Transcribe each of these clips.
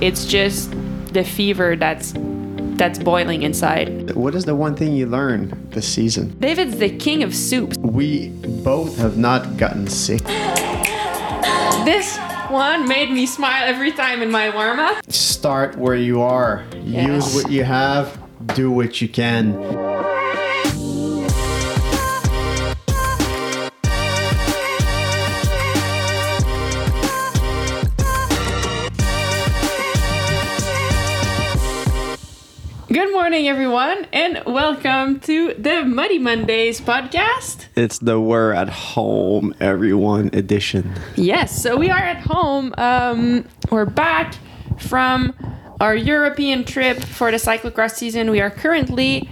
It's just the fever that's that's boiling inside. What is the one thing you learned this season? David's the king of soups. We both have not gotten sick. This one made me smile every time in my warm up. Start where you are. Yes. Use what you have. Do what you can. Morning, everyone, and welcome to the Muddy Mondays podcast. It's the We're at Home Everyone edition. Yes, so we are at home. Um, we're back from our European trip for the cyclocross season. We are currently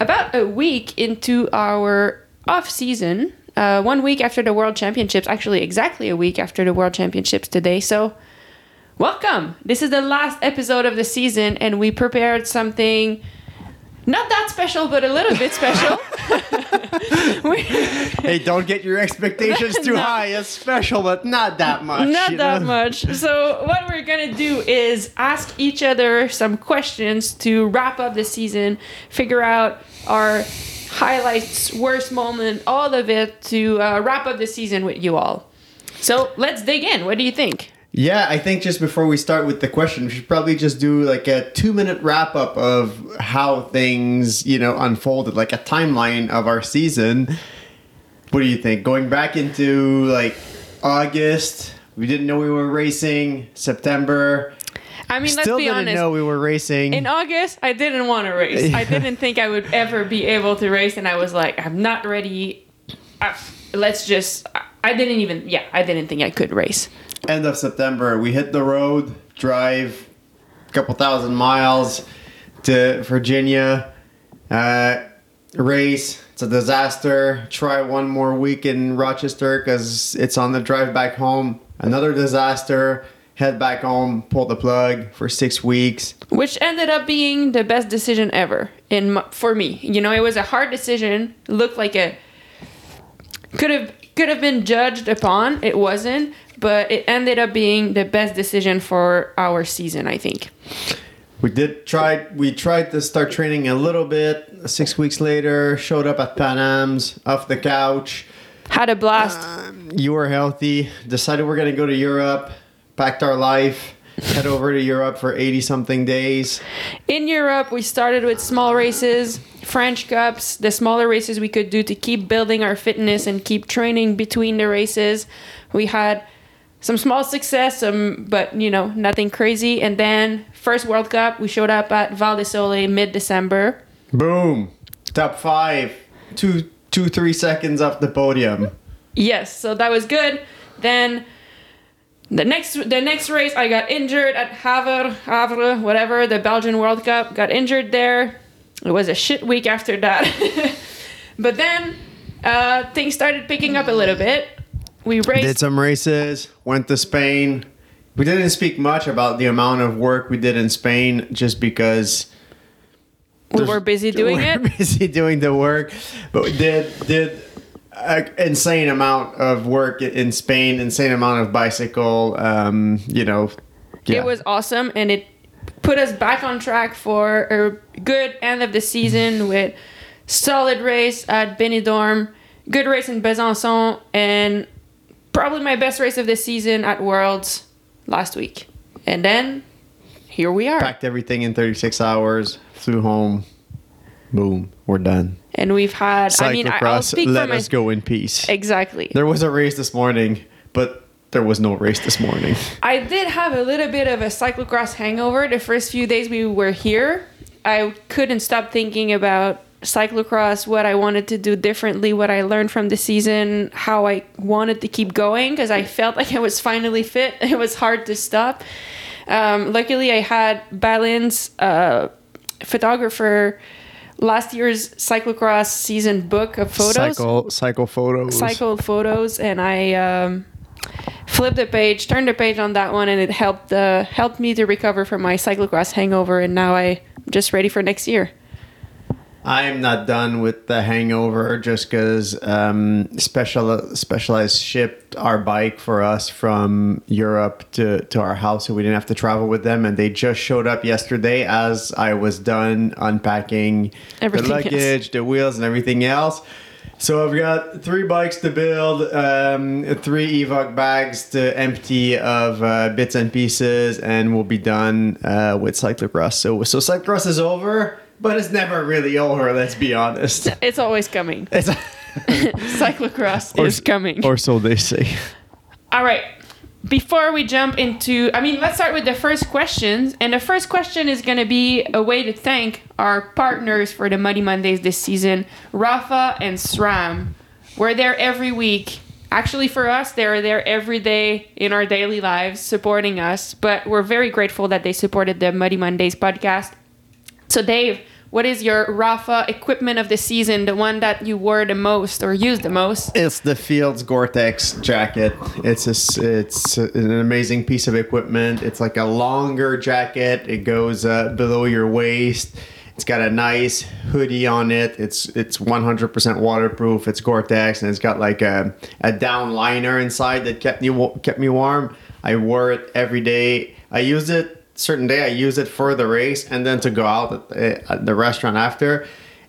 about a week into our off season. Uh, one week after the World Championships, actually, exactly a week after the World Championships today. So, welcome. This is the last episode of the season, and we prepared something not that special, but a little bit special. Hey, don't get your expectations too No. high. It's special, but not that much. Not that know? much. So, what we're gonna do is ask each other some questions to wrap up the season, figure out our highlights, worst moment, all of it to uh, wrap up the season with you all. So, let's dig in. What do you think? Yeah, I think just before we start with the question, we should probably just do like a two minute wrap up of how things, you know, unfolded, like a timeline of our season. What do you think? Going back into like August, we didn't know we were racing. September, I mean, still let's be didn't honest. know we were racing. In August, I didn't want to race. I didn't think I would ever be able to race, and I was like, I'm not ready. I, let's just. I- I didn't even. Yeah, I didn't think I could race. End of September, we hit the road, drive a couple thousand miles to Virginia, uh, race. It's a disaster. Try one more week in Rochester because it's on the drive back home. Another disaster. Head back home, pull the plug for six weeks. which ended up being the best decision ever in for me. You know, it was a hard decision. Looked like a could have could have been judged upon. It wasn't, but it ended up being the best decision for our season. I think. We did try. We tried to start training a little bit. Six weeks later, showed up at Pan Am's off the couch. Had a blast. Um, you were healthy, decided we're going to go to Europe, packed our life, head over to Europe for 80 something days. In Europe, we started with small races, French Cups, the smaller races we could do to keep building our fitness and keep training between the races. We had some small success, some but you know nothing crazy. And then first World Cup, we showed up at Val di Sole mid December. Boom. Top five. Two, two, three seconds off the podium. Yes, so that was good. Then the next the next race, I got injured at Havre, Havre, whatever, the Belgian World Cup. Got injured there. It was a shit week after that. but then uh, things started picking up a little bit. We raced. Did some races, went to Spain. We didn't speak much about the amount of work we did in Spain just because we were busy doing we're it. busy doing the work, but we did did an insane amount of work in Spain, insane amount of bicycle. Um, you know, yeah. It was awesome, and it put us back on track for a good end of the season with solid race at Benidorm, good race in Besançon, and probably my best race of the season at Worlds last week. And then here we are, packed everything in 36 hours, flew home. Boom, we're done. and we've had. I mean, I'll Cyclocross, speak for let my us go in peace. exactly. There was a race this morning, but there was no race this morning. I did have a little bit of a cyclocross hangover the first few days we were here. I couldn't stop thinking about cyclocross, what I wanted to do differently, what I learned from the season, how I wanted to keep going because I felt like I was finally fit. It was hard to stop. Um, luckily, I had Balin's uh, photographer last year's cyclocross season book of photos Cycle, cycle photos. cycled photos and I um, flipped the page, turned the page on that one, and it helped uh, helped me to recover from my cyclocross hangover. And now I'm just ready for next year. I'm not done with the hangover just because um, special specialized shipped our bike for us from Europe to, to our house, so we didn't have to travel with them. And they just showed up yesterday as I was done unpacking Everything the else. luggage, the wheels, and everything else. So I've got three bikes to build, um, three Evoc bags to empty of uh, bits and pieces, and we'll be done uh, with cyclocross. So so cyclocross is over, but it's never really over. Let's be honest. It's always coming. It's, Cyclocross Or is coming. or so they say. All right. Before we jump into, I mean, let's start with the first questions. And the first question is going to be a way to thank our partners for the Muddy Mondays this season, Rapha and SRAM. We're there every week. Actually, for us, they're there every day in our daily lives supporting us. But we're very grateful that they supported the Muddy Mondays podcast. So, Dave, what is your Rapha equipment of the season, the one that you wore the most or used the most? It's the Fields Gore-Tex jacket. It's a, it's an amazing piece of equipment. It's like a longer jacket. It goes uh, below your waist. It's got a nice hoodie on it. It's it's 100% waterproof. It's Gore-Tex and it's got like a, a down liner inside that kept me kept me warm. I wore it every day. I used it certain day. I used it for the race and then to go out at the, restaurant after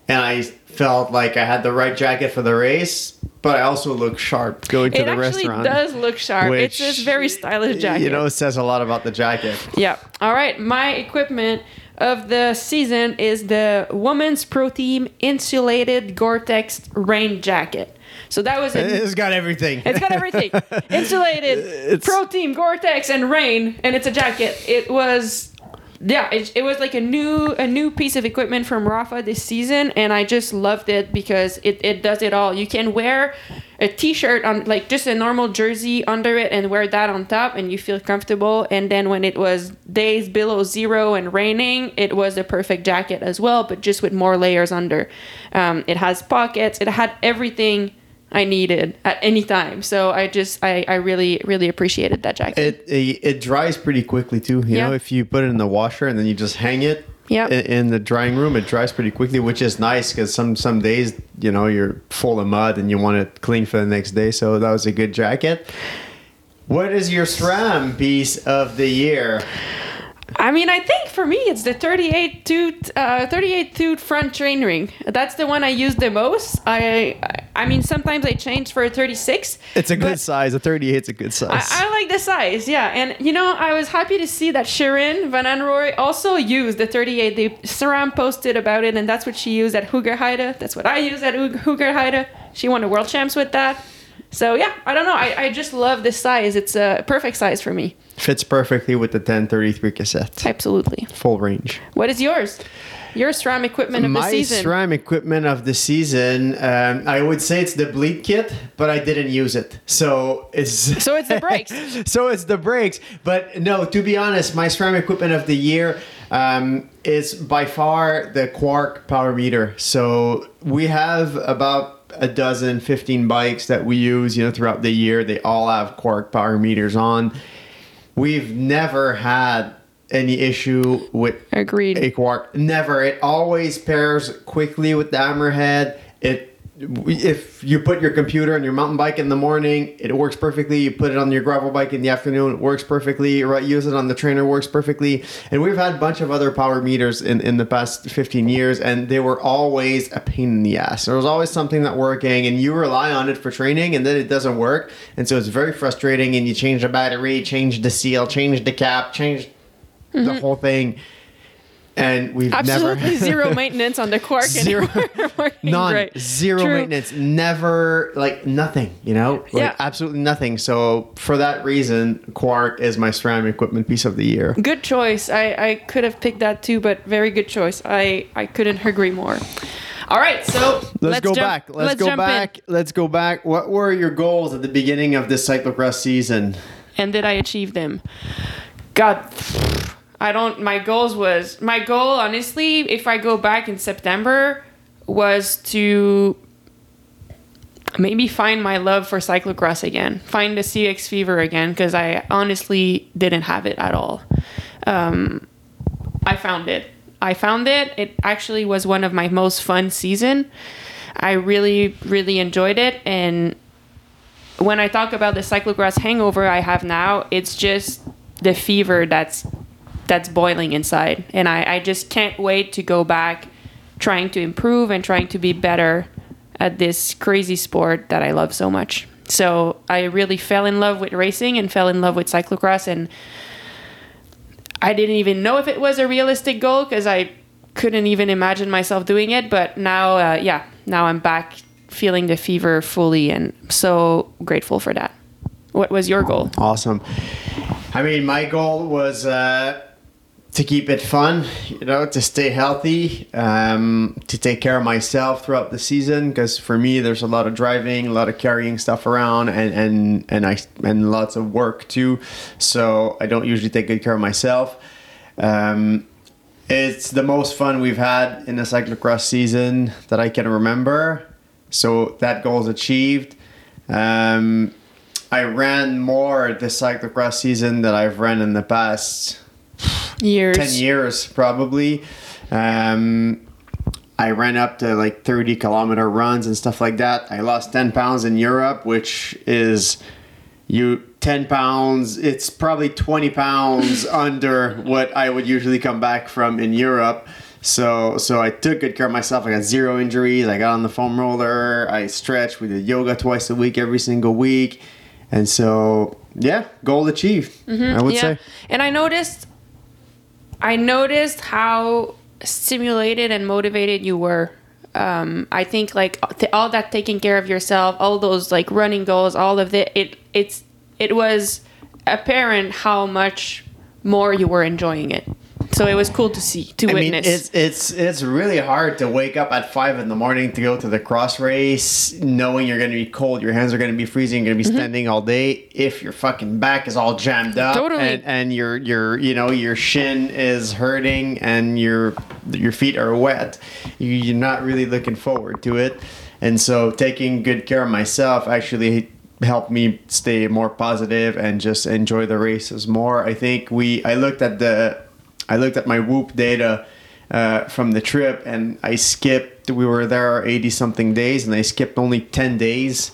and I felt like I had the right jacket for the race, but I also look sharp going to it the actually restaurant. does look sharp. it's which, this very stylish jacket. You know, it says a lot about the jacket. yeah. All right. My equipment of the season is the Women's Pro Team insulated Gore-Tex rain jacket. So that was a It's got everything. It's got everything. Insulated, It's- Pro Team, Gore-Tex, and rain, and it's a jacket. It was, yeah, it, it was like a new a new piece of equipment from Rapha this season, and I just loved it because it, it does it all. You can wear a t-shirt on like just a normal jersey under it and wear that on top and you feel comfortable and then when it was days below zero and raining it was a perfect jacket as well but just with more layers under um, it has pockets it had everything I needed at any time. So I just I, I really really appreciated that jacket. It, it it dries pretty quickly too. You Yeah. know, if you put it in the washer and then you just hang it. Yeah. In, in the drying room, it dries pretty quickly, which is nice because some some days you know you're full of mud and you want it clean for the next day. So that was a good jacket. What is your SRAM piece of the year? I mean, I think for me it's the 38 tooth uh, 38 tooth front chain ring. That's the one I use the most. I I mean sometimes I change for a 36. It's a good size. A 38 is a good size. I, I like the size, yeah. And you know, I was happy to see that Shirin Van Anrooij also used the 38. They SRAM posted about it, and that's what she used at Hoogerheide. That's what I use at Hoog- Hoogerheide. She won the world champs with that. So yeah, I don't know. I, I just love this size. It's a perfect size for me. Fits perfectly with the 1033 cassette. Absolutely. Full range. What is yours? Your SRAM equipment of My the season. My SRAM equipment of the season, um, I would say it's the bleed kit, but I didn't use it. So it's So it's the brakes. so it's the brakes. But no, to be honest, my SRAM equipment of the year um, is by far the Quarq power meter. So we have about a dozen, 15 bikes that we use, you know, throughout the year. They all have Quarq power meters on. We've never had any issue with Agreed. a Quarq. Never. It always pairs quickly with the hammerhead. It if you put your computer on your mountain bike in the morning, it works perfectly. You put it on your gravel bike in the afternoon, it works perfectly. Right, use it on the trainer, works perfectly. And we've had a bunch of other power meters in, in the past 15 years, and they were always a pain in the ass. There was always something not working, and you rely on it for training, and then it doesn't work. And so it's very frustrating, and you change the battery, change the seal, change the cap, change the mm-hmm. whole thing. And we've Absolutely never zero maintenance on the Quarq. and Zero. None. great. Zero True. maintenance. Never like nothing, you know? Like Yeah. absolutely nothing. So for that reason, Quarq is my SRAM equipment piece of the year. Good choice. I, I could have picked that too, but very good choice. I, I couldn't agree more. All right, so Let's, go jump- back. Let's, go jump in. back. Let's go back. What were your goals at the beginning of this cyclocross season? And did I achieve them? God, I don't. My goals was my goal. Honestly, if I go back in September, was to maybe find my love for cyclocross again, find the CX fever again, because I honestly didn't have it at all. Um, I found it. I found it. It actually was one of my most fun season. I really, really enjoyed it. And when I talk about the cyclocross hangover I have now, it's just the fever that's that's boiling inside. And I, I just can't wait to go back trying to improve and trying to be better at this crazy sport that I love so much. So I really fell in love with racing and fell in love with cyclocross and I didn't even know if it was a realistic goal because I couldn't even imagine myself doing it. But now, uh, yeah, now I'm back feeling the fever fully and so grateful for that. What was your goal? Awesome. I mean, my goal was uh, to keep it fun, you know, to stay healthy, um, to take care of myself throughout the season. Because for me, there's a lot of driving, a lot of carrying stuff around, and and and I and lots of work too. So I don't usually take good care of myself. Um, it's the most fun we've had in a cyclocross season that I can remember. So that goal is achieved. Um, I ran more this cyclocross season than I've ran in the past Years. 10 years probably. Um, i ran up to like 30 kilometer runs and stuff like that. I lost 10 pounds in europe which is you 10 pounds it's probably 20 pounds under what i would usually come back from in europe. So so i took good care of myself. I got zero injuries. I got on the foam roller. I stretched. We did yoga twice a week every single week. And so yeah goal achieved i would say. And I noticed, I noticed how stimulated and motivated you were. Um, I think like th- all that taking care of yourself, all those like running goals, all of it, it it's it was apparent how much more you were enjoying it. So it was cool to see, to I mean, witness. it's it's it's really hard to wake up at five in the morning to go to the cross race, knowing you're going to be cold, your hands are going to be freezing, you're going to be mm-hmm. standing all day. If your fucking back is all jammed up, Totally. and, and your your you know your shin is hurting and your your feet are wet, you're not really looking forward to it. And so, taking good care of myself actually helped me stay more positive and just enjoy the races more. I think we I looked at the I looked at my Whoop data uh, from the trip, and I skipped. We were there eighty something days, and I skipped only ten days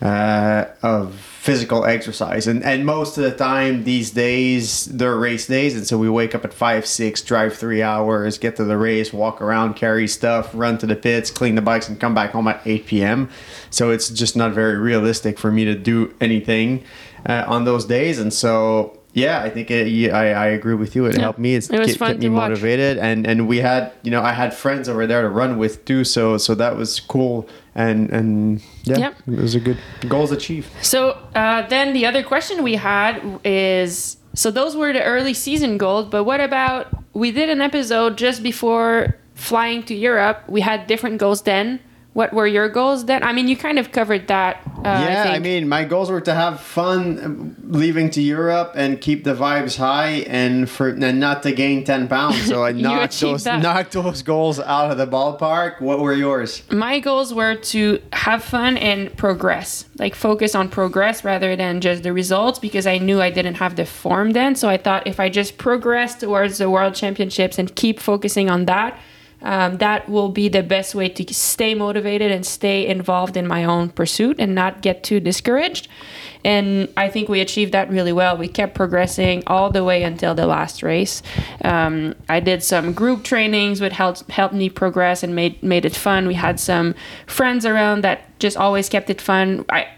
uh, of physical exercise. And and most of the time these days they're race days, and so we wake up at five, six, drive three hours, get to the race, walk around, carry stuff, run to the pits, clean the bikes, and come back home at eight p.m. So it's just not very realistic for me to do anything uh, on those days, and so yeah, I think it, I, I agree with you. It helped me. It's It was kept, fun kept me watch. motivated, and and we had you know I had friends over there to run with too. So so that was cool, and and yeah, Yep. it was a good goals achieved. So uh, then the other question we had is so those were the early season goals, but what about we did an episode just before flying to Europe? We had different goals then. What were your goals then? I mean, you kind of covered that. Uh, yeah, I, think. mean, my goals were to have fun um, leaving to Europe and keep the vibes high, and for and not to gain ten pounds. So I knocked those that. knocked those goals out of the ballpark. What were yours? my goals were to have fun and progress like focus on progress rather than just the results because i knew i didn't have the form then so i thought if i just progress towards the world championships and keep focusing on that um, that will be the best way to stay motivated and stay involved in my own pursuit and not get too discouraged and I think we achieved that really well. We kept progressing all the way until the last race. Um, I did some group trainings, which helped helped me progress and made made it fun. We had some friends around that just always kept it fun. I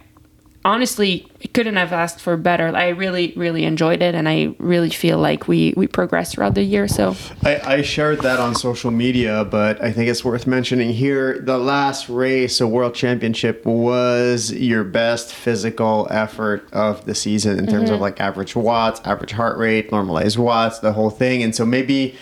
honestly couldn't have asked for better. I really really enjoyed it, and I really feel like we we progressed throughout the year. So I, I shared that on social media, but I think it's worth mentioning here. The last race, a world championship, was your best physical effort of the season in terms of mm-hmm. like average watts, average heart rate, normalized watts, the whole thing. And so maybe,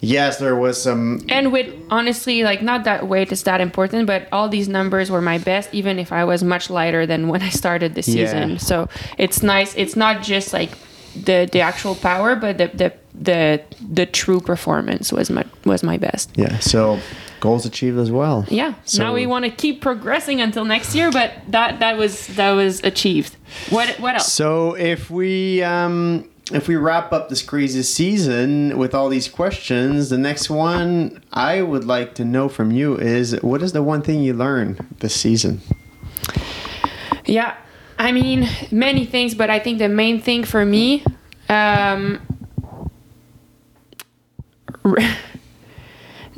yes, there was some. And with honestly, like not that weight is that important, but all these numbers were my best, even if I was much lighter than when I started the Yeah. season. So it's nice. It's not just like the the actual power, but the the the, the true performance was my was my best. Yeah, so goals achieved as well. Yeah. So- now we want to keep progressing until next year, but that that was that was achieved. What what else? So if we um, if we wrap up this crazy season with all these questions, the next one I would like to know from you is what is the one thing you learned this season? Yeah, I mean many things, but I think the main thing for me, um,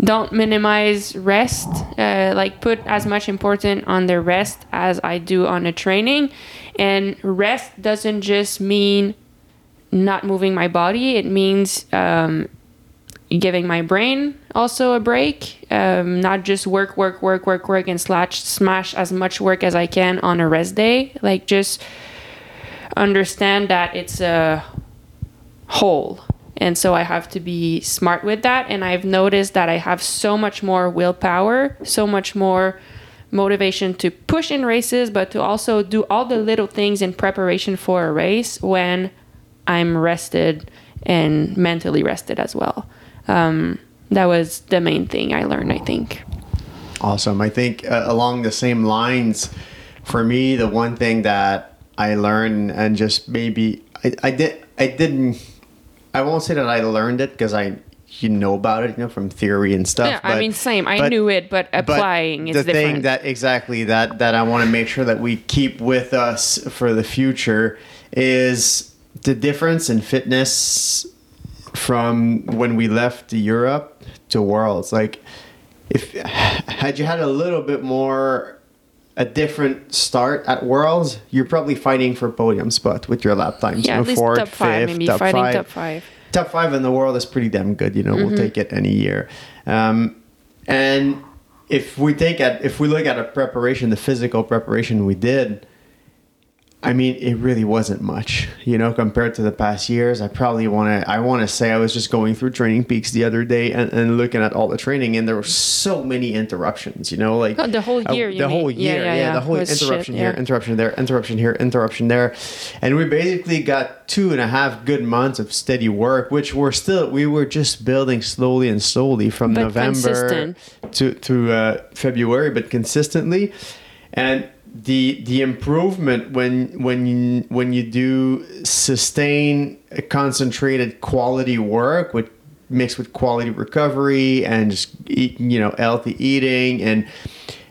don't minimize rest. Uh, like put as much important on the rest as I do on the training, and rest doesn't just mean not moving my body. It means um, giving my brain also a break. Um, not just work, work, work, work, work, and slash smash as much work as I can on a rest day. Like just understand that it's a whole. And so I have to be smart with that. And I've noticed that I have so much more willpower, so much more motivation to push in races, but to also do all the little things in preparation for a race when I'm rested and mentally rested as well. Um, that was the main thing I learned, I think. Awesome. I think uh, along the same lines, for me, the one thing that I learned and just maybe I, I did I didn't I won't say that I learned it because I you know about it, you know, from theory and stuff. Yeah, I mean, same. I knew it, but applying but is the different. thing that exactly that that I want to make sure that we keep with us for the future is the difference in fitness from when we left Europe to Worlds. Like, if had you had a little bit more a different start at Worlds, you're probably fighting for podium spot with your lap times. yeah, you know, at least fourth, top five, fifth, maybe top fighting five top five. top five in the world is pretty damn good. You know, we'll take it any year. Um, and if we take at if we look at a preparation, the physical preparation we did, I mean, it really wasn't much. You know, compared to the past years. I probably want to. I want to say I was just going through Training Peaks the other day and, and looking at all the training, and there were so many interruptions. You know, like Oh, the whole uh, year, you the whole mean. Yeah, year, yeah, yeah. the whole Was shit, interruption here, yeah. interruption there, interruption here, interruption there, and we basically got two and a half good months of steady work, which we're still we were just building slowly and slowly from But November consistent. to to uh, February, but consistently, and the the improvement when when you when you do sustain concentrated quality work with mixed with quality recovery and just eat, you know healthy eating and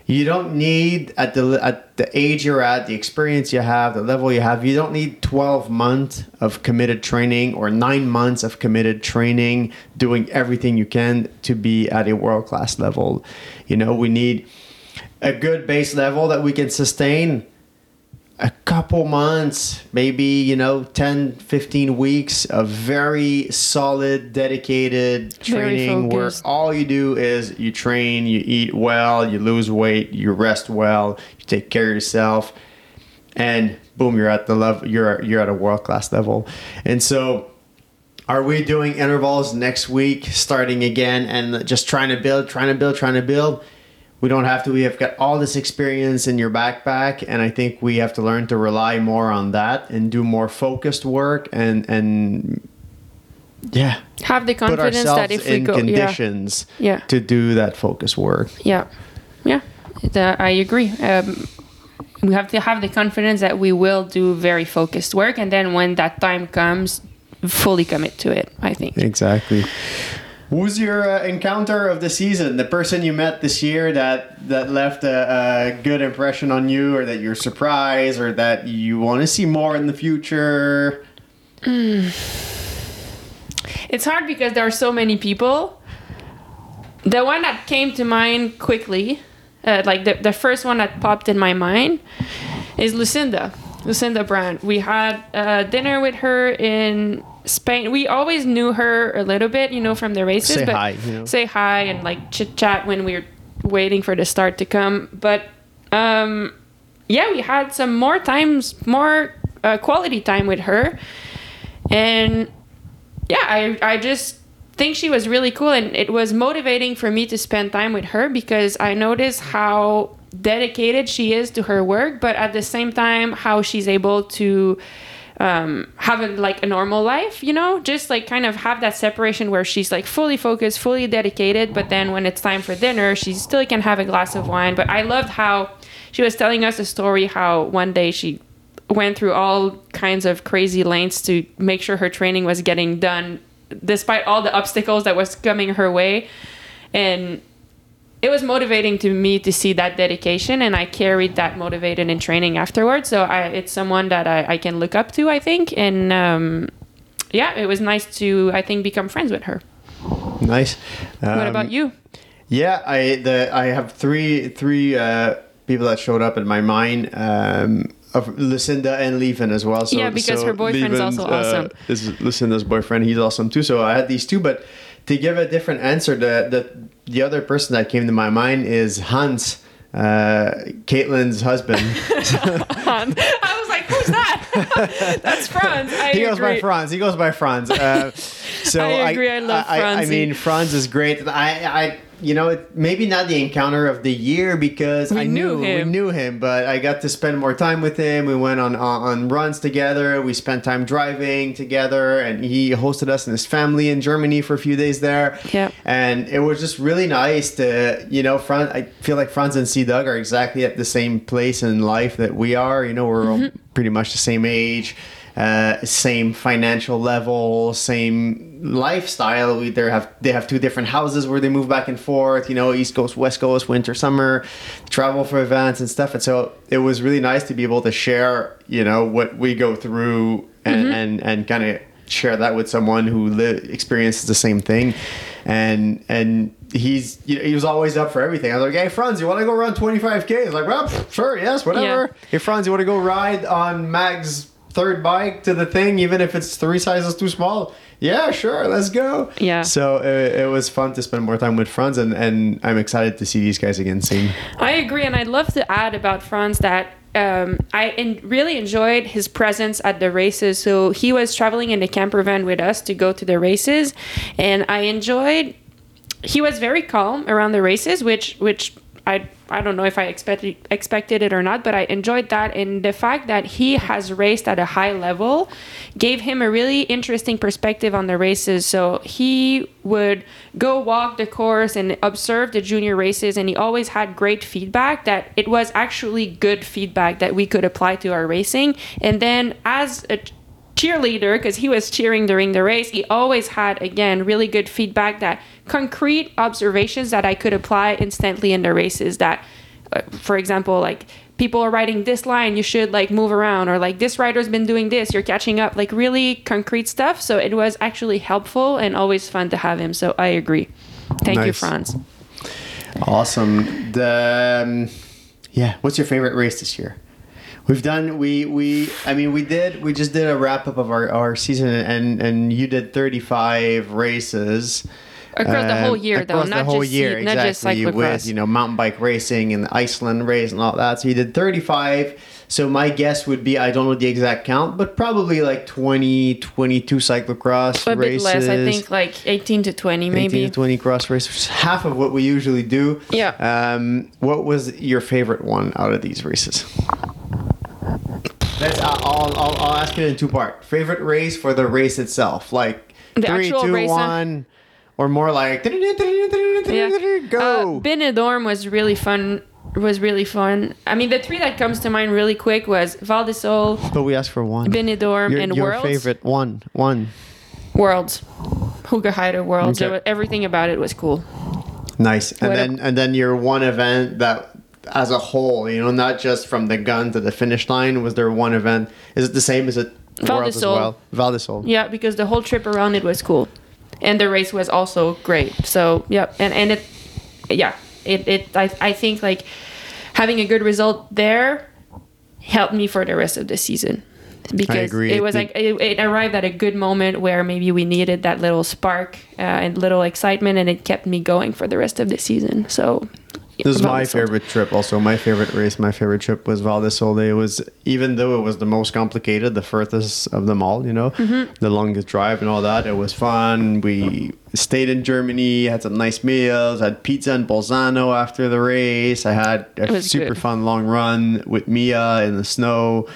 you don't need at the at the age you're at the experience you have the level you have you don't need 12 months of committed training or 9 months of committed training doing everything you can to be at a world class level. You know we need a good base level that we can sustain a couple months maybe you know 10 15 weeks of very solid dedicated training where all you do is you train you eat well you lose weight you rest well you take care of yourself and boom you're at the level you're you're at a world class level. And so are we doing intervals next week starting again and just trying to build trying to build trying to build we don't have to we have got all this experience in your backpack and i think we have to learn to rely more on that and do more focused work and and yeah Have the confidence that if we go, yeah, conditions yeah, to do that focus work yeah, yeah, uh, I agree. Um, we have to have the confidence that we will do very focused work, and then when that time comes, fully commit to it. I think. exactly Who's your uh, encounter of the season? The person you met this year that that left a, a good impression on you, or that you're surprised, or that you want to see more in the future? It's hard because there are so many people. The one that came to mind quickly, uh, like the, the first one that popped in my mind, is Lucinda. Lucinda Brand. We had uh, dinner with her in Spain. We always knew her a little bit, you know, from the races. Say but hi, you know. Say hi and like chit chat when we were waiting for the start to come. But um, yeah, we had some more times, more uh, quality time with her. And yeah, I, I just think she was really cool and it was motivating for me to spend time with her because I noticed how dedicated she is to her work, but at the same time, how she's able to um, have a, like a normal life, you know, just like kind of have that separation where she's like fully focused, fully dedicated, but then when it's time for dinner, she still can have a glass of wine. But I loved how she was telling us a story how one day she went through all kinds of crazy lengths to make sure her training was getting done despite all the obstacles that was coming her way and it was motivating to me to see that dedication and i carried that motivated in training afterwards so I, it's someone that I, I can look up to i think and um, yeah it was nice to i think become friends with her Nice. what Um, about you Yeah, I the I have three three uh, people that showed up in my mind. Um, of Lucinda and Levin as well. So, Yeah, because so her boyfriend's Levin, also uh, awesome. is Lucinda's boyfriend. He's awesome too. So I had these two, but to give a different answer, the the the other person that came to my mind is Hans, uh, Caitlin's husband. i was like who's that that's franz I he goes by. Franz. He goes by Franz. Uh, so I agree, I love I, I mean, Franz is great. I, I, you know, it, maybe not the encounter of the year because We I knew, knew him. we knew him, but I got to spend more time with him. We went on on, on runs together. We spent time driving together, and he hosted us and his family in Germany for a few days there. Yeah. and it was just really nice to, you know, Franz. I feel like Franz and C. Doug are exactly at the same place in life that we are. You know, we're all mm-hmm. pretty much the same age uh, same financial level, same lifestyle. We there have they have two different houses where they move back and forth. You know, East Coast, West Coast, winter, summer, travel for events and stuff. And so it was really nice to be able to share, you know, what we go through and and, and kind of share that with someone who li- experiences the same thing. And and he's you know, he was always up for everything. I was like, hey Franz, you want to go run 25k? He's like, well, pff, sure, yes, whatever. Yeah. Hey Franz, you want to go ride on Mag's third bike to the thing, even if it's three sizes too small? Yeah, sure, let's go. Yeah. So it, it was fun to spend more time with Franz, and, and I'm excited to see these guys again soon. I agree, and I'd love to add about Franz that um, I in, really enjoyed his presence at the races. So he was traveling in the camper van with us to go to the races, and I enjoyed. He was very calm around the races, which which I I don't know if I expected expected it or not, but I enjoyed that. And the fact that he has raced at a high level gave him a really interesting perspective on the races. So he would go walk the course and observe the junior races, and he always had great feedback that it was actually good feedback that we could apply to our racing. And then as a cheerleader because he was cheering during the race he always had again really good feedback that concrete observations that i could apply instantly in the races that uh, for example like people are riding this line you should like move around or like this rider's been doing this you're catching up like really concrete stuff so it was actually helpful and always fun to have him so i agree thank you franz Awesome. The um, yeah. What's your favorite race this year? We've done we we I mean we did we just did a wrap up of our, our season and and you did 35 races across the whole um, year though not the whole just year not just exactly with you know mountain bike racing and the Iceland race and all that so you did 35 so my guess would be I don't know the exact count but probably like 20 22 cyclocross a bit less i think like 18 to 20 maybe. 18 maybe to 20 cross races, half of what we usually do. Yeah. Um, what was your favorite one out of these races? Let's, I'll, I'll, I'll, ask it in two parts. Favorite race for the race itself, like The three, two, race, one, or more like yeah. go. Uh, Benidorm was really fun. Was really fun. I mean, the three that comes to mind really quick was Val di Sole, but we asked for one. Benidorm, your, and your Worlds. favorite one, one. Worlds, Hoogerheide Worlds. Okay. Was- everything about it was cool. Nice. And What a- then and then your one event that as a whole, you know, not just from the gun to the finish line, was there one event? Is it the same as it Val di as well? Val di Sole. Yeah, because the whole trip around it was cool, and the race was also great. So yeah, and and it, yeah, it it I I think like having a good result there helped me for the rest of the season because agree. it was like it, it arrived at a good moment where maybe we needed that little spark uh, and little excitement and it kept me going for the rest of the season so This is my favorite trip. Also, my favorite race, my favorite trip was Val di Sole. It was even though it was the most complicated, the furthest of them all. You know, Mm-hmm. the longest drive and all that. It was fun. We stayed in Germany, had some nice meals, had pizza in Bolzano after the race. I had a super good. fun long run with Mia in the snow.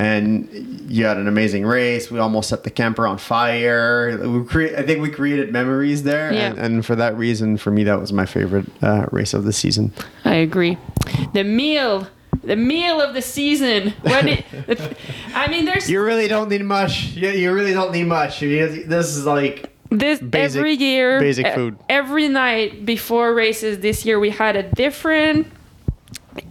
And you had an amazing race. We almost set the camper on fire. We cre- I think we created memories there, Yeah. and, and for that reason, for me, that was my favorite uh, race of the season. I agree. The meal the meal of the season. It, I mean, there's You really don't need much. You, you really don't need much. You- This is like this Basic- every year basic food. every night before races this year we had a different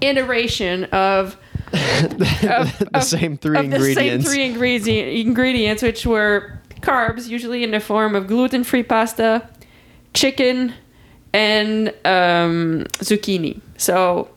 iteration of the of- same three of ingredients. the same three ingredient, ingredients which were carbs usually in the form of gluten-free pasta chicken and um, zucchini so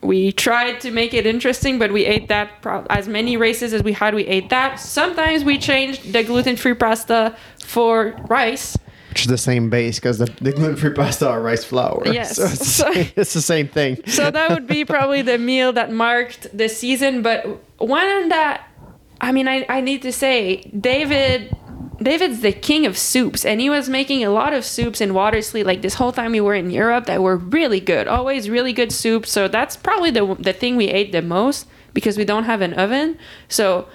we tried to make it interesting but we ate that pro- as many races as we had we ate that sometimes we changed the gluten-free pasta for rice Which is the same base because the, the gluten-free pasta are rice flour. Yes. So it's, the same- it's the same thing. so that would be probably the meal that marked the season but one that i mean i, I need to say david david's the king of soups and he was making a lot of soups in watersley like this whole time we were in europe that were really good always really good soup so that's probably the, the thing we ate the most because we don't have an oven so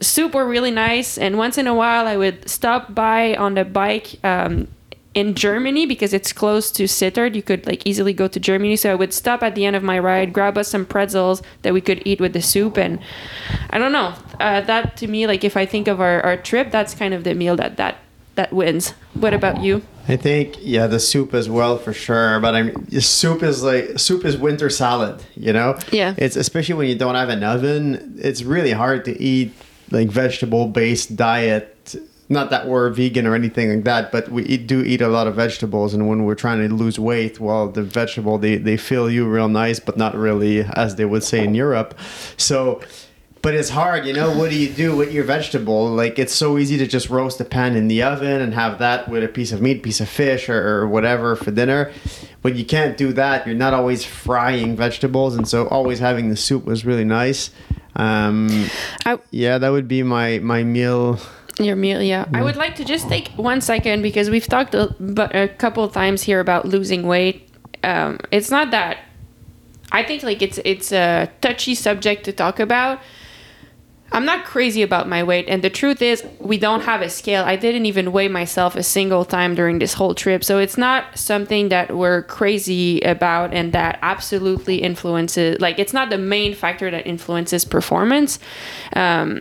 soup were really nice and once in a while i would stop by on the bike um, in germany because it's close to sittard you could like easily go to germany so i would stop at the end of my ride grab us some pretzels that we could eat with the soup and i don't know uh, that to me like if i think of our, our trip that's kind of the meal that that that wins what about you I think yeah, the soup as well for sure. But I mean, soup is like soup is winter salad. You know. Yeah. It's especially when you don't have an oven. It's really hard to eat like vegetable based diet. Not that we're vegan or anything like that, but we eat, do eat a lot of vegetables. And when we're trying to lose weight, well, the vegetable they they fill you real nice, but not really as they would say in Europe. So. But it's hard, you know. What do you do with your vegetable? Like, it's so easy to just roast a pan in the oven and have that with a piece of meat, piece of fish, or, or whatever for dinner. But you can't do that. You're not always frying vegetables, and so always having the soup was really nice. Um, I, yeah, that would be my my meal. Your meal, yeah. I would like to just take one second because we've talked a, but a couple of times here about losing weight. Um, it's not that. I think like it's it's a touchy subject to talk about. I'm not crazy about my weight, and the truth is, we don't have a scale. I didn't even weigh myself a single time during this whole trip, so it's not something that we're crazy about and that absolutely influences. Like, it's not the main factor that influences performance. Um,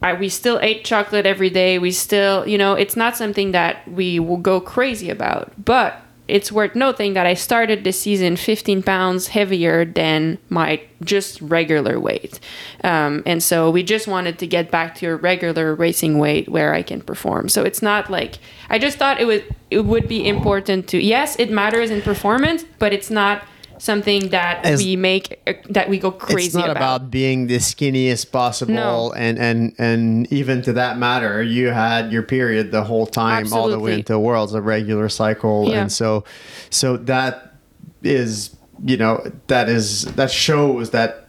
I, we still ate chocolate every day. We still, you know, it's not something that we will go crazy about. But it's worth noting that I started the season 15 pounds heavier than my just regular weight. Um, and so we just wanted to get back to a regular racing weight where I can perform. So it's not like I just thought it would it would be important to yes, it matters in performance, but it's not something that As- we make uh, that we go crazy it's not about. being the skinniest possible, No. and and and even to that matter, you had your period the whole time, all the way Absolutely. into Worlds, a regular cycle, Yeah. and so so that is you know that is that shows that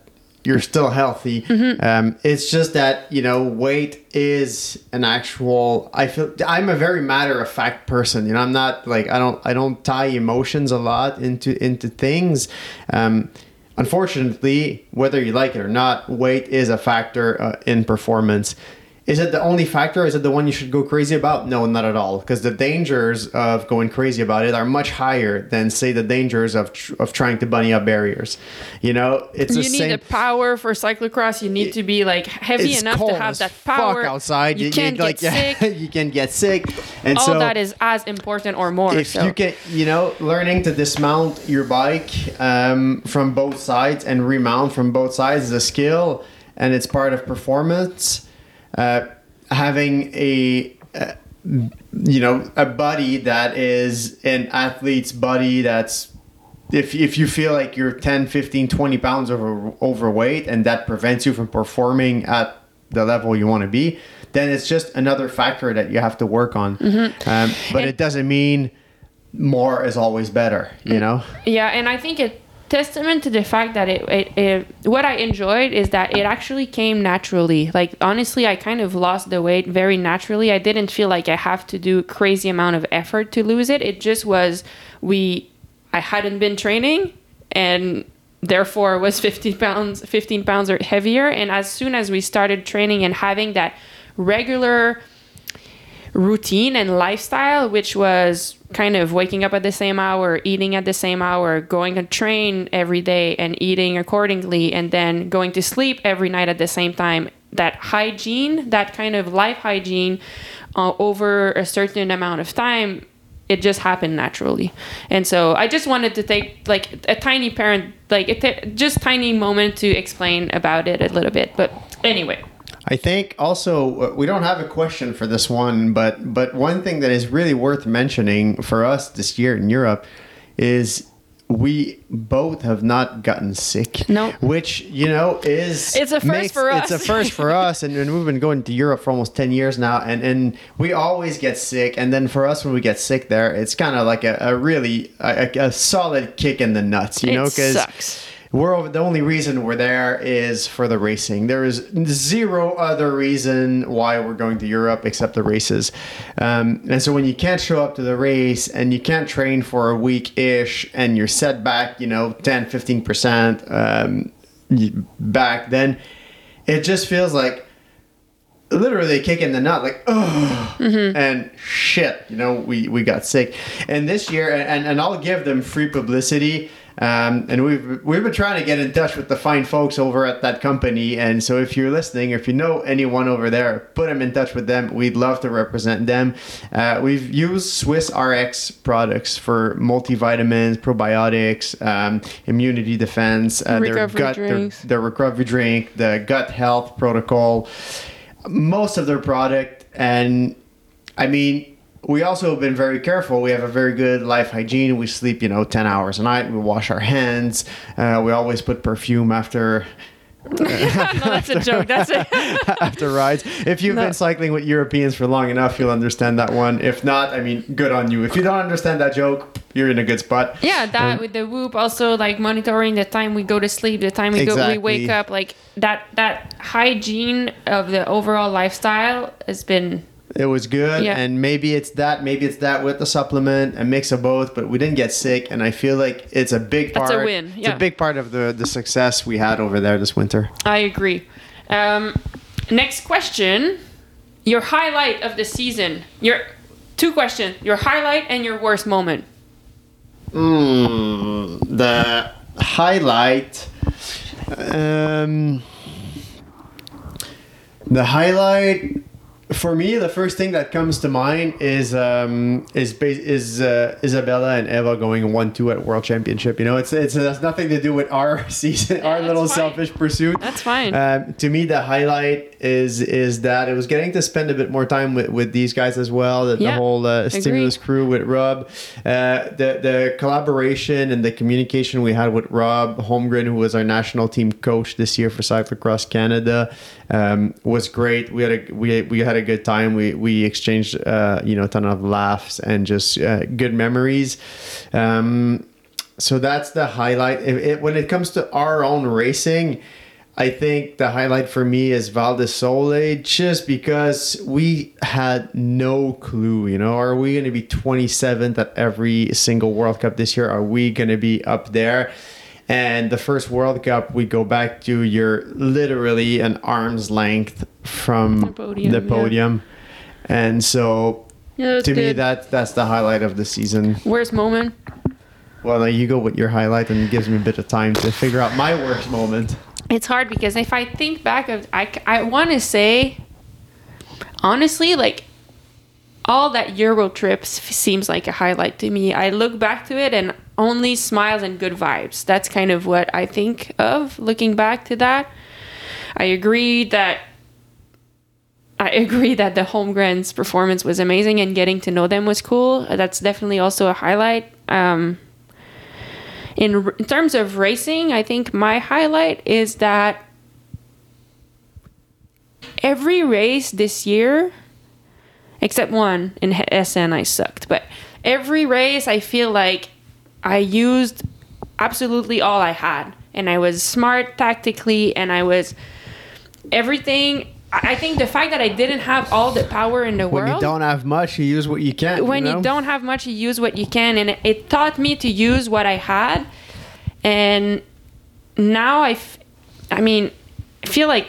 you're still healthy. Mm-hmm. Um, it's just that you know weight is an actual. I feel I'm a very matter of fact person. You know, I'm not like I don't I don't tie emotions a lot into into things. Um, unfortunately, whether you like it or not, weight is a factor uh, in performance. Is it the only factor? Is it the one you should go crazy about? No, not at all. Because the dangers of going crazy about it are much higher than, say, the dangers of tr- of trying to bunny up barriers. You know, it's you the need same. the power for cyclocross. You need to be like heavy enough to have that power. Fuck outside. You, can't like, get sick. you can get sick, and All so that is as important or more. if so. you can, you know, learning to dismount your bike um, from both sides and remount from both sides is a skill, and it's part of performance. Uh, having a uh, you know a buddy that is an athlete's buddy that's if, if you feel like you're 10 15 20 pounds over, overweight and that prevents you from performing at the level you want to be then it's just another factor that you have to work on. Um, but it doesn't mean more is always better you know? Yeah, and I think a testament to the fact that it, it, it what I enjoyed is that it actually came naturally. Like honestly, I kind of lost the weight very naturally. I didn't feel like I have to do crazy amount of effort to lose it. It just was we I hadn't been training and therefore was 15 pounds 15 pounds or heavier and as soon as we started training and having that regular routine and lifestyle, which was kind of waking up at the same hour, eating at the same hour, going on train every day and eating accordingly, and then going to sleep every night at the same time. That hygiene, that kind of life hygiene, uh, over a certain amount of time, it just happened naturally. And so I just wanted to take like a tiny parent, like a t- just tiny moment to explain about it a little bit. But anyway. I think also uh, we don't have a question for this one, but but one thing that is really worth mentioning for us this year in Europe is we both have not gotten sick. No. Which, you know, is It's a first for us. It's a first for us and, and we've been going to Europe for almost 10 years now and, and we always get sick and then for us when we get sick there, it's kind of like a, a really a, a solid kick in the nuts, you It know, cuz sucks. We're over, the only reason we're there is for the racing. There is zero other reason why we're going to Europe except the races. Um, and so when you can't show up to the race and you can't train for a week ish and you're set back, you know, 10, 15% um, back, then it just feels like literally kicking the nut, like, oh, and shit, you know, we, we got sick. And this year, and, and I'll give them free publicity. Um, and we've we've been trying to get in touch with the fine folks over at that company. And so, if you're listening, if you know anyone over there, put them in touch with them. We'd love to represent them. Uh, we've used Swiss RX products for multivitamins, probiotics, um, immunity defense, uh, their gut, their, their recovery drink, the gut health protocol, most of their product. And I mean, we also have been very careful. We have a very good life hygiene. We sleep, you know, 10 hours a night. We wash our hands. Uh, we always put perfume after no, that's a joke. That's it. after rides. If you've No. been cycling with Europeans for long enough, you'll understand that one. If not, I mean, good on you. If you don't understand that joke, you're in a good spot. Yeah, that with the whoop, also like monitoring the time we go to sleep, the time we go, we wake up, like that that hygiene of the overall lifestyle has been It was good, Yeah. and maybe it's that, maybe it's that with the supplement, a mix of both. But we didn't get sick, and I feel like it's a big That's part. a win, It's yeah. a big part of the the success we had over there this winter. I agree. Um, next question. Your highlight of the season. Your two questions. Your highlight and your worst moment. Mm, the highlight. Um, the highlight for me, the first thing that comes to mind is um, is is uh, Isabella and Ava going one two at World Championship. You know, it's it's it has nothing to do with our season, our little fine. selfish pursuit. That's fine. Um, to me, the highlight is is that it was getting to spend a bit more time with, with these guys as well. The, the whole uh, agree. stimulus crew with Rob, uh, the the collaboration and the communication we had with Rob Holmgren, who was our national team coach this year for Cyclocross Canada, um, was great. We had a we we had a good time. We we exchanged uh, you know a ton of laughs and just uh, good memories. Um, so that's the highlight. If it, when it comes to our own racing, I think the highlight for me is Val di Sole, just because we had no clue. You know, are we going to be 27th at every single World Cup this year? Are we going to be up there? And the first World Cup, we go back to you're literally an arm's length from The podium, the yeah. And so Yeah, to me, that that's the highlight of the season. worst moment. Well, now you go with your highlight, and it gives me a bit of time to figure out my worst moment. It's hard because if I think back of, I, I want to say, honestly, like all that Euro trips seems like a highlight to me. I look back to it and only smiles and good vibes. That's kind of what I think of looking back to that. I agree that I agree that the Holmgren's performance was amazing and getting to know them was cool. That's definitely also a highlight. Um, in, in terms of racing, I think my highlight is that every race this year, except one in Essen, I sucked. But every race, I feel like I used absolutely all I had, and I was smart tactically, and I was everything. I think the fact that I didn't have all the power in the When world When you don't have much, you use what you can. when you, you, don't have much, you use what you can, and it, it taught me to use what I had. And now I, f- I mean, I feel like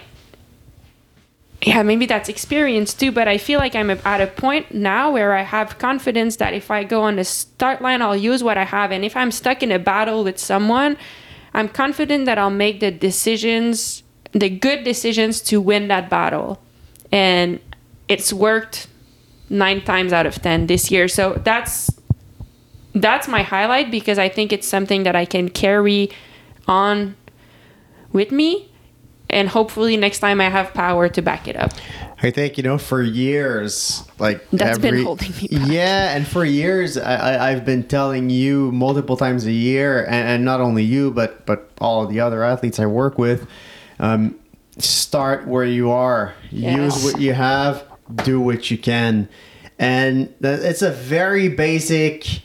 yeah, maybe that's experience too, but I feel like I'm at a point now where I have confidence that if I go on the start line, I'll use what I have. And if I'm stuck in a battle with someone, I'm confident that I'll make the decisions, the good decisions to win that battle. And it's worked nine times out of 10 this year. So that's that's my highlight because I think it's something that I can carry on with me and hopefully next time I have power to back it up. I think you know for years, like That's been holding me back. Yeah, and for years, I, I, I've been telling you multiple times a year, and, and not only you, but but all of the other athletes I work with, um, start where you are, Yes. use what you have, do what you can, and it's a very basic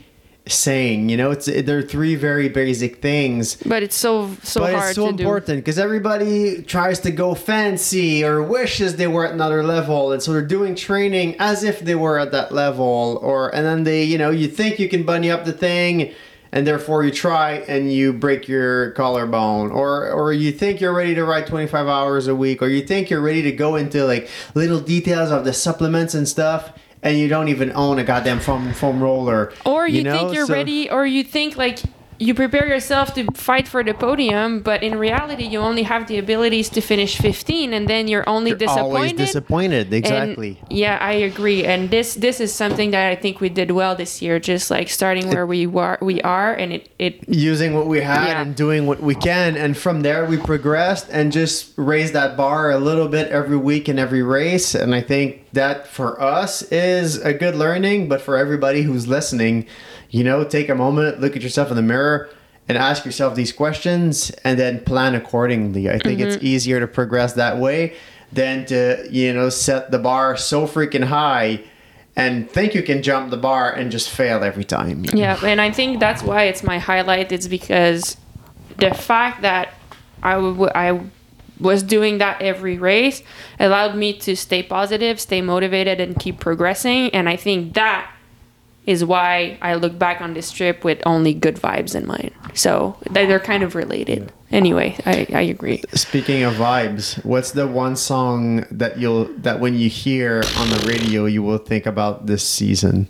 saying. You know, it's there are three very basic things. But it's so so but hard it's so important because everybody tries to go fancy or wishes they were at another level. And so they're doing training as if they were at that level or and then they you know you think you can bunny up the thing and therefore you try and you break your collarbone or or you think you're ready to ride 25 hours a week or you think you're ready to go into like little details of the supplements and stuff and you don't even own a goddamn foam foam roller Or you, know? think you're So- ready, or you think like you prepare yourself to fight for the podium, but in reality, you only have the abilities to finish 15, and then you're only You're disappointed. always disappointed And, exactly yeah, I agree. And this this is something that I think we did well this year. Just like starting where we were, we are, and it it using what we had Yeah. and doing what we can and from there we progressed and just raised that bar a little bit every week in every race and i think that for us is a good learning but for everybody who's listening you know take a moment look at yourself in the mirror and ask yourself these questions and then plan accordingly i think it's mm-hmm. easier to progress that way than to you know set the bar so freaking high and think you can jump the bar and just fail every time Yeah, and I think that's why it's my highlight. It's because the fact that I w- I was doing that every race allowed me to stay positive, stay motivated, and keep progressing. And I think that is why I look back on this trip with only good vibes in mind. So they- they're kind of related. Anyway, I, I agree. Speaking of vibes, what's the one song that you'll that when you hear on the radio you will think about this season?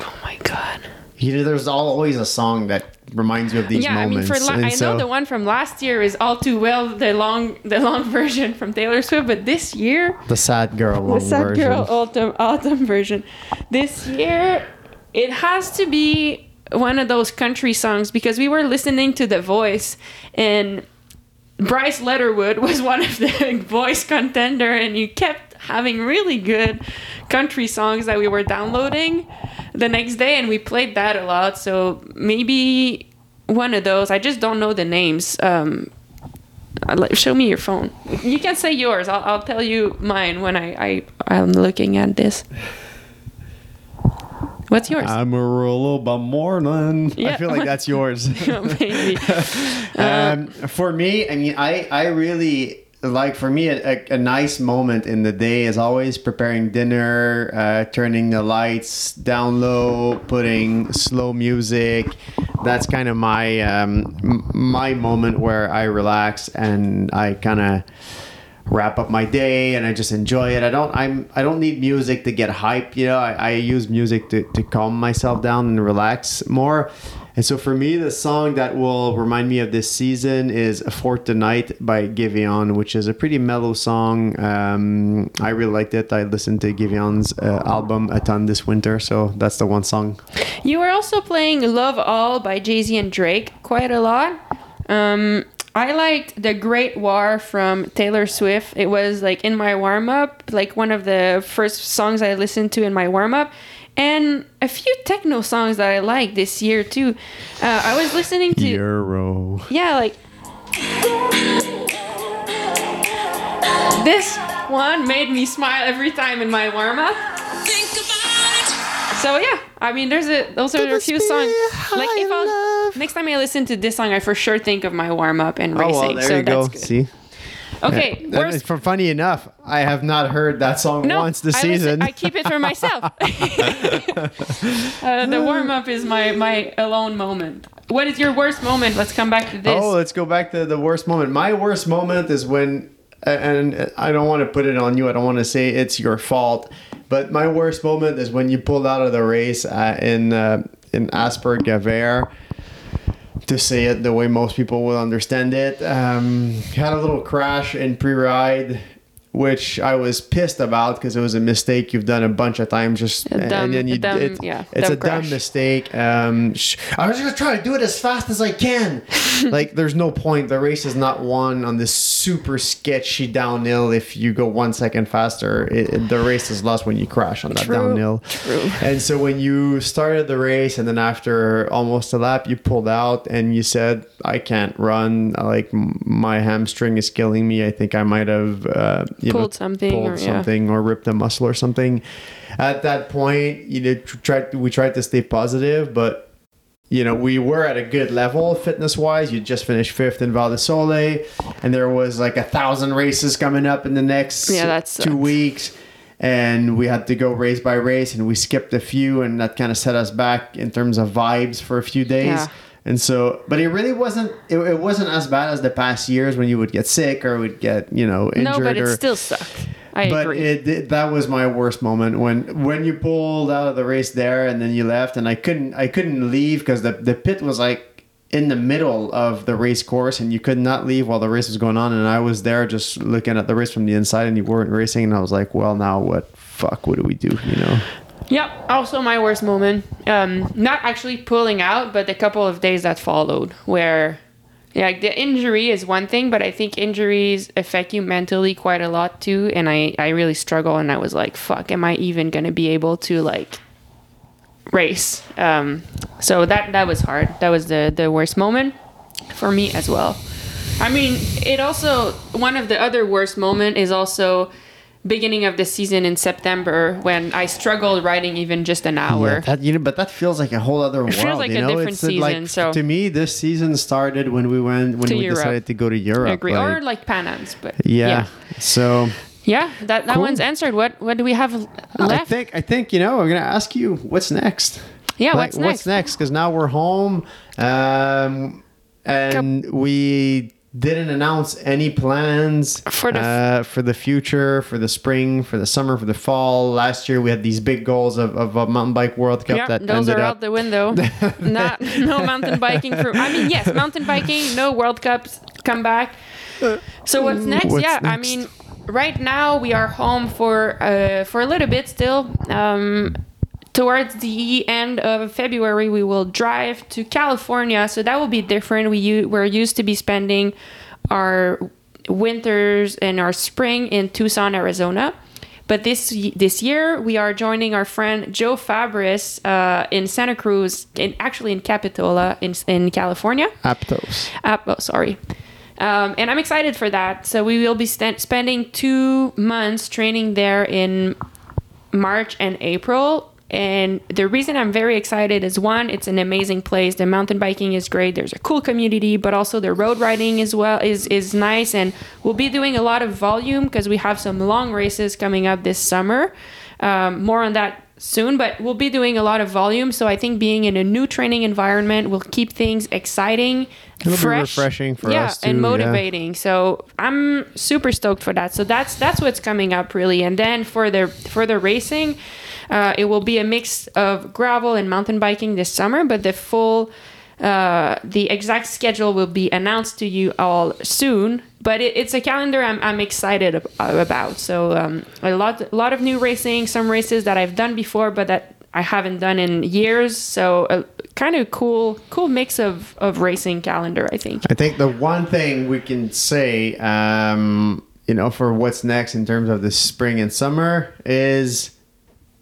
Oh my god. You know, there's always a song that reminds you of these yeah, moments. I mean, for la- I so- know the one from last year is all too well the long the long version from Taylor Swift, but this year the sad girl long the sad version. girl autumn autumn version. This year, it has to be one of those country songs because we were listening to The Voice and Bryce Leatherwood was one of the voice contender, and you kept having really good country songs that we were downloading the next day, and we played that a lot. So maybe one of those. I just don't know the names. Um, show me your phone. You can say yours. I'll, I'll tell you mine when I, I I'm looking at this. What's yours? Amarillo by morning. I feel like that's yours. Maybe. um, for me, I mean, I I really like for me a, a, nice moment in the day is always preparing dinner, uh, turning the lights down low, putting slow music. That's kind of my um, my moment where I relax and I kind of wrap up my day and I just enjoy it. I don't I'm I don't need music to get hype, you know. I, I use music to, to calm myself down and relax more. And so for me the song that will remind me of this season is For Tonight by Giveon, which is a pretty mellow song. Um, I really liked it. I listened to Giveon's uh, album a ton this winter, so that's the one song. You were also playing Love All by Jay Z and Drake quite a lot. Um, I liked The Great War from Taylor Swift. It was like in my warm up, like one of the first songs I listened to in my warm up. And a few techno songs that I like this year too. Uh, I was listening to Euro. yeah, like this one made me smile every time in my warm up. Think about it. So yeah, I mean, there's a those are a few songs. Like if I next time I listen to this song, I for sure think of my warm up and Oh racing. well, there so you go. that's good. See, Okay, worst. for funny enough, I have not heard that song No, once this I, listen- season. I keep it for myself. uh, the warm up is my my alone moment. What is your worst moment? Let's come back to this. Oh, let's go back to the worst moment. My worst moment is when and I don't want to put it on you. I don't want to say it's your fault, but my worst moment is when you pulled out of the race uh, in uh, in Asper Gavere. To say it the way most people will understand it, um, had a little crash in pre-ride, which I was pissed about because it was a mistake you've done a bunch of times. Just dumb- and then you, dumb- it- yeah, it's dumb a dumb mistake. Um, sh- I was just trying to do it as fast as I can. like, there's no point. The race is not won on this super sketchy downhill. If you go one second faster, it, it- the race is lost when you crash on that True, downhill. true. And so when you started the race, and then after almost a lap, you pulled out and you said, "I can't run. Like my hamstring is killing me. I think I might have uh, you know, Pulled something pulled or- yeah. something or ripped a muscle or something." At that point, you know, tried we tried to stay positive, but you know, we were at a good level fitness wise. You just finished fifth in Val di Sole, and there was like a thousand races coming up in the next Yeah, two weeks. And we had to go race by race, and we skipped a few, and that kind of set us back in terms of vibes for a few days. Yeah. And so, but it really wasn't. It, it wasn't as bad as the past years when you would get sick or would get you know injured. No, but it or, still sucked. I but agree. it, it that was my worst moment when when you pulled out of the race there and then you left and I couldn't I couldn't leave because the the pit was like in the middle of the race course and you could not leave while the race was going on and I was there just looking at the race from the inside and you weren't racing and I was like well now what fuck what do we do you know Yep. Also, my worst moment. Um, not actually pulling out, but the couple of days that followed, where, like the injury is one thing, but I think injuries affect you mentally quite a lot too. And I, I really struggle, and I was like, fuck, am I even gonna be able to like race? Um, so that that was hard. That was the the worst moment for me as well. I mean, it also one of the other worst moment is also beginning of the season in September when I struggled riding even just an hour. Yeah, that you know, but that feels like a whole other world. feels like you a know? different It's uh, like, season, so- to me, this season started when we went when we Europe. decided to go to Europe. I agree. like- or like Panams, but yeah. yeah. So Yeah, that, that Cool. one's answered. What what do we have l- I left? think I think you know I'm gonna ask you what's next. Yeah, Like, what's What's next? next? Because now we're home, um, and we didn't announce any plans For the f- uh, for the future, for the spring, for the summer, for the fall. Last year we had these big goals of, of a mountain bike World Cup yeah, that those are out the window. Not no mountain biking for. I mean, yes, mountain biking. No World Cups come back. So what's next? What's yeah, I mean, right now we are home for uh, for a little bit still. Um, towards the end of February, we will drive to California. So that will be different. We we're used to be spending our winters and our spring in Tucson, Arizona. But this this year we are joining our friend Joe Fabris uh, in Santa Cruz, in actually in Capitola in in California. Aptos. Uh, oh, sorry. Um, and I'm excited for that. So we will be st- spending two months training there in March and April. And the reason I'm very excited is one, it's an amazing place. The mountain biking is great. There's a cool community, but also the road riding as well is is nice. And we'll be doing a lot of volume because we have some long races coming up this summer. Um, more on that soon, but we'll be doing a lot of volume. So I think being in a new training environment will keep things exciting, It'll fresh, refreshing for yeah, us too, and yeah. motivating. So I'm super stoked for that. So that's that's what's coming up really. And then for the for the racing, uh, it will be a mix of gravel and mountain biking this summer. But the full uh, the exact schedule will be announced to you all soon. But it, it's a calendar I'm, I'm excited about. So um, a lot a lot of new racing, some races that I've done before, but that I haven't done in years. So a kind of cool cool mix of of racing calendar, I think. I think the one thing we can say, um, you know, for what's next in terms of the spring and summer is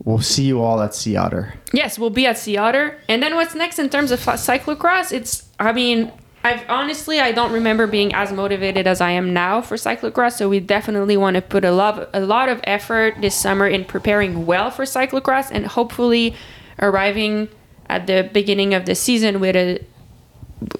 we'll see you all at Sea Otter. Yes, we'll be at Sea Otter. And then what's next in terms of cyclocross? It's, I mean, I've honestly, I don't remember being as motivated as I am now for cyclocross. So we definitely want to put a lot, a lot of effort this summer in preparing well for cyclocross and hopefully arriving at the beginning of the season with a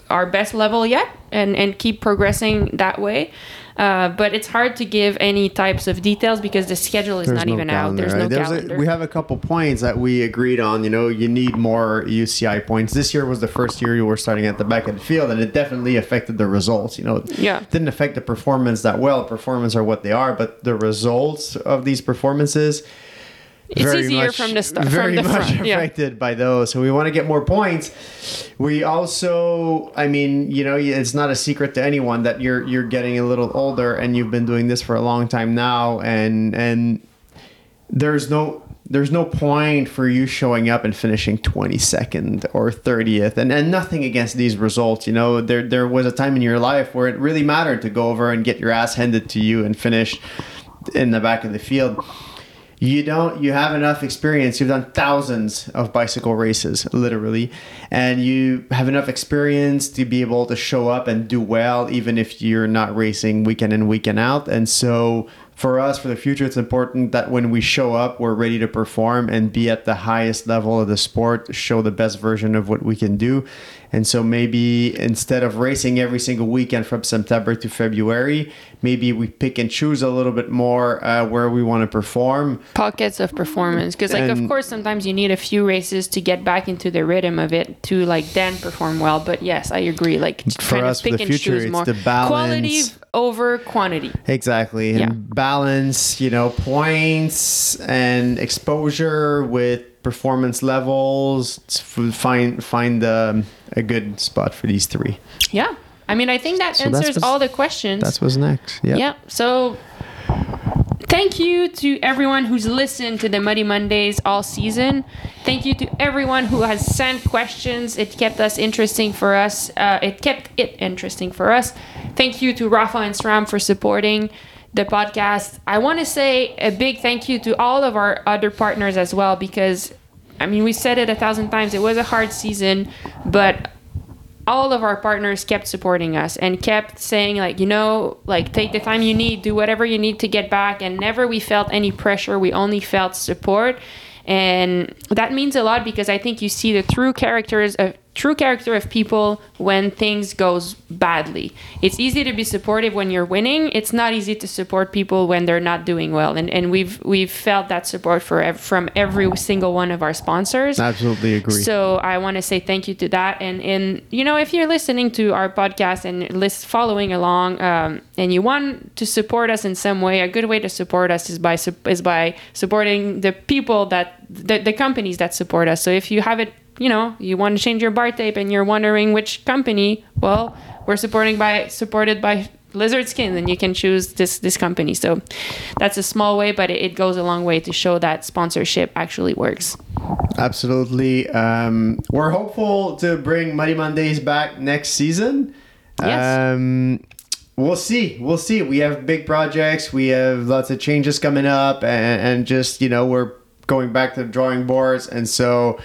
our best level yet and and keep progressing that way Uh, but it's hard to give any types of details because the schedule is not even out. There's no? There's calendar. A, we have a couple points that we agreed on. You know, you need more UCI points. This year was the first year you were starting at the back of the field, and it definitely affected the results. You know, it Yeah. didn't affect the performance that well. Performance are what they are, but the results of these performances. It's very easier much- from the start, Very the much front. Yeah. affected by those. So we want to get more points. We also, I mean, you know, it's not a secret to anyone that you're you're getting a little older and you've been doing this for a long time now, and and there's no there's no point for you showing up and finishing 22nd or 30th and, and nothing against these results you know there there was a time in your life where it really mattered to go over and get your ass handed to you and finish in the back of the field you don't you have enough experience. You've done thousands of bicycle races literally. And you have enough experience to be able to show up and do well even if you're not racing weekend in weekend out. And so for us for the future it's important that when we show up we're ready to perform and be at the highest level of the sport show the best version of what we can do and so maybe instead of racing every single weekend from september to february maybe we pick and choose a little bit more uh, where we want to perform pockets of performance because like of course sometimes you need a few races to get back into the rhythm of it to like then perform well but yes i agree like For us, for pick the and future, choose it's more the balance. quality over quantity Exactly. And Yeah. balance, you know, points and exposure with performance levels. Find find um, a good spot for these three. yeah i mean i think that So answers all the questions That's what's next. Yeah. yeah so thank you to everyone who's listened to the muddy mondays all season thank you to everyone who has sent questions it kept us interesting for us uh, it kept it interesting for us thank you to Rapha and SRAM for supporting the podcast. I want to say a big thank you to all of our other partners as well because i mean we said it a thousand times. It was a hard season but all of our partners kept supporting us and kept saying like you know like take the time you need do whatever you need to get back. And never we felt any pressure. We only felt support. And that means a lot because i think you see the true characters of true character of people when things goes badly it's easy to be supportive when you're winning it's not easy to support people when they're not doing well and, and we've we've felt that support for from every single one of our sponsors Absolutely agree. so I want to say thank you to that. And and you know, if you're listening to our podcast and list following along, um, and you want to support us in some way, a good way to support us is by sup- is by supporting the people that the, the companies that support us. So if you have it, you know, you want to change your bar tape and you're wondering which company, well, we're supporting by supported by Lizard Skin, and you can choose this this company. So that's a small way, but it, it goes a long way to show that sponsorship actually works. Absolutely. Um, we're hopeful to bring Muddy Mondays back next season. Yes. Um, we'll see. We'll see. We have big projects. We have lots of changes coming up, and, and just you know we're going back to the drawing boards, and so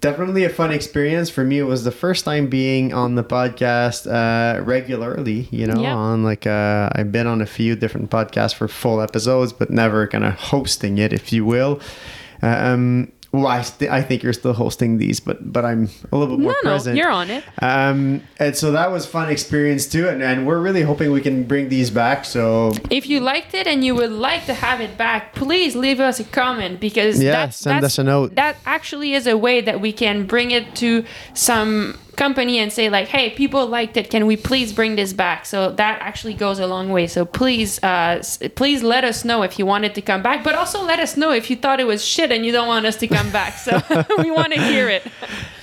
definitely a fun experience for me. It was the first time being on the podcast uh, regularly. You know, on like uh, I've been on a few different podcasts for full episodes, but never kind of hosting it, if you will. Um, well, I, st- I think you're still hosting these, but but I'm a little bit more No, no, present. you're on it. Um, and so that was fun experience too, and, and we're really hoping we can bring these back. So If you liked it and you would like to have it back, please leave us a comment because Yeah, that's, send us a note. That actually is a way that we can bring it to some company and say like, "Hey, people liked it. Can we please bring this back?" So that actually goes a long way. So please, uh, please let us know if you want it to come back, but also let us know if you thought it was shit and you don't want us to come back. So we want to hear it.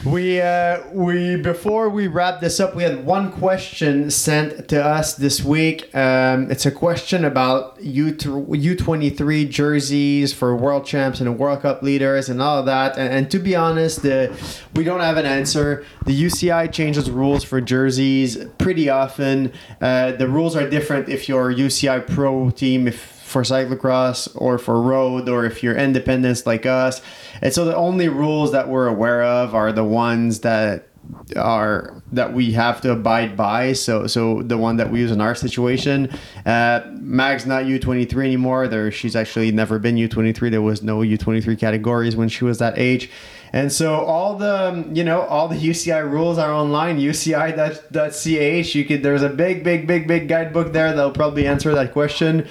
We uh, we before we wrap this up, we had one question sent to us this week. Um, it's a question about U U twenty three jerseys for world champs and World Cup leaders and all of that. And, and to be honest, the, we don't have an answer. The UCI changes rules for jerseys pretty often. Uh, the rules are different if you're UCI Pro team. If for cyclocross or for road or if you're independents like us. And so the only rules that we're aware of are the ones that are that we have to abide by. So so the one that we use in our situation, uh, Mag's not U twenty three anymore. There she's actually never been U twenty three. There was no U twenty three categories when she was that age. And so all the you know all the UCI rules are online UCI.ch. You could there's a big big big big guidebook there that'll probably answer that question.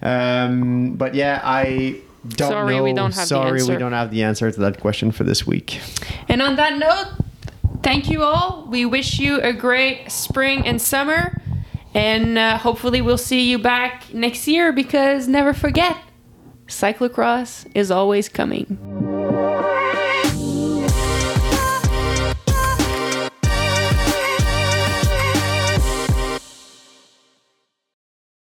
Um, but yeah, I don't Sorry, know. we don't have the Sorry, we answer. don't have the answer to that question for this week. And on that note, thank you all. We wish you a great spring and summer. And uh, hopefully, we'll see you back next year because never forget, cyclocross is always coming.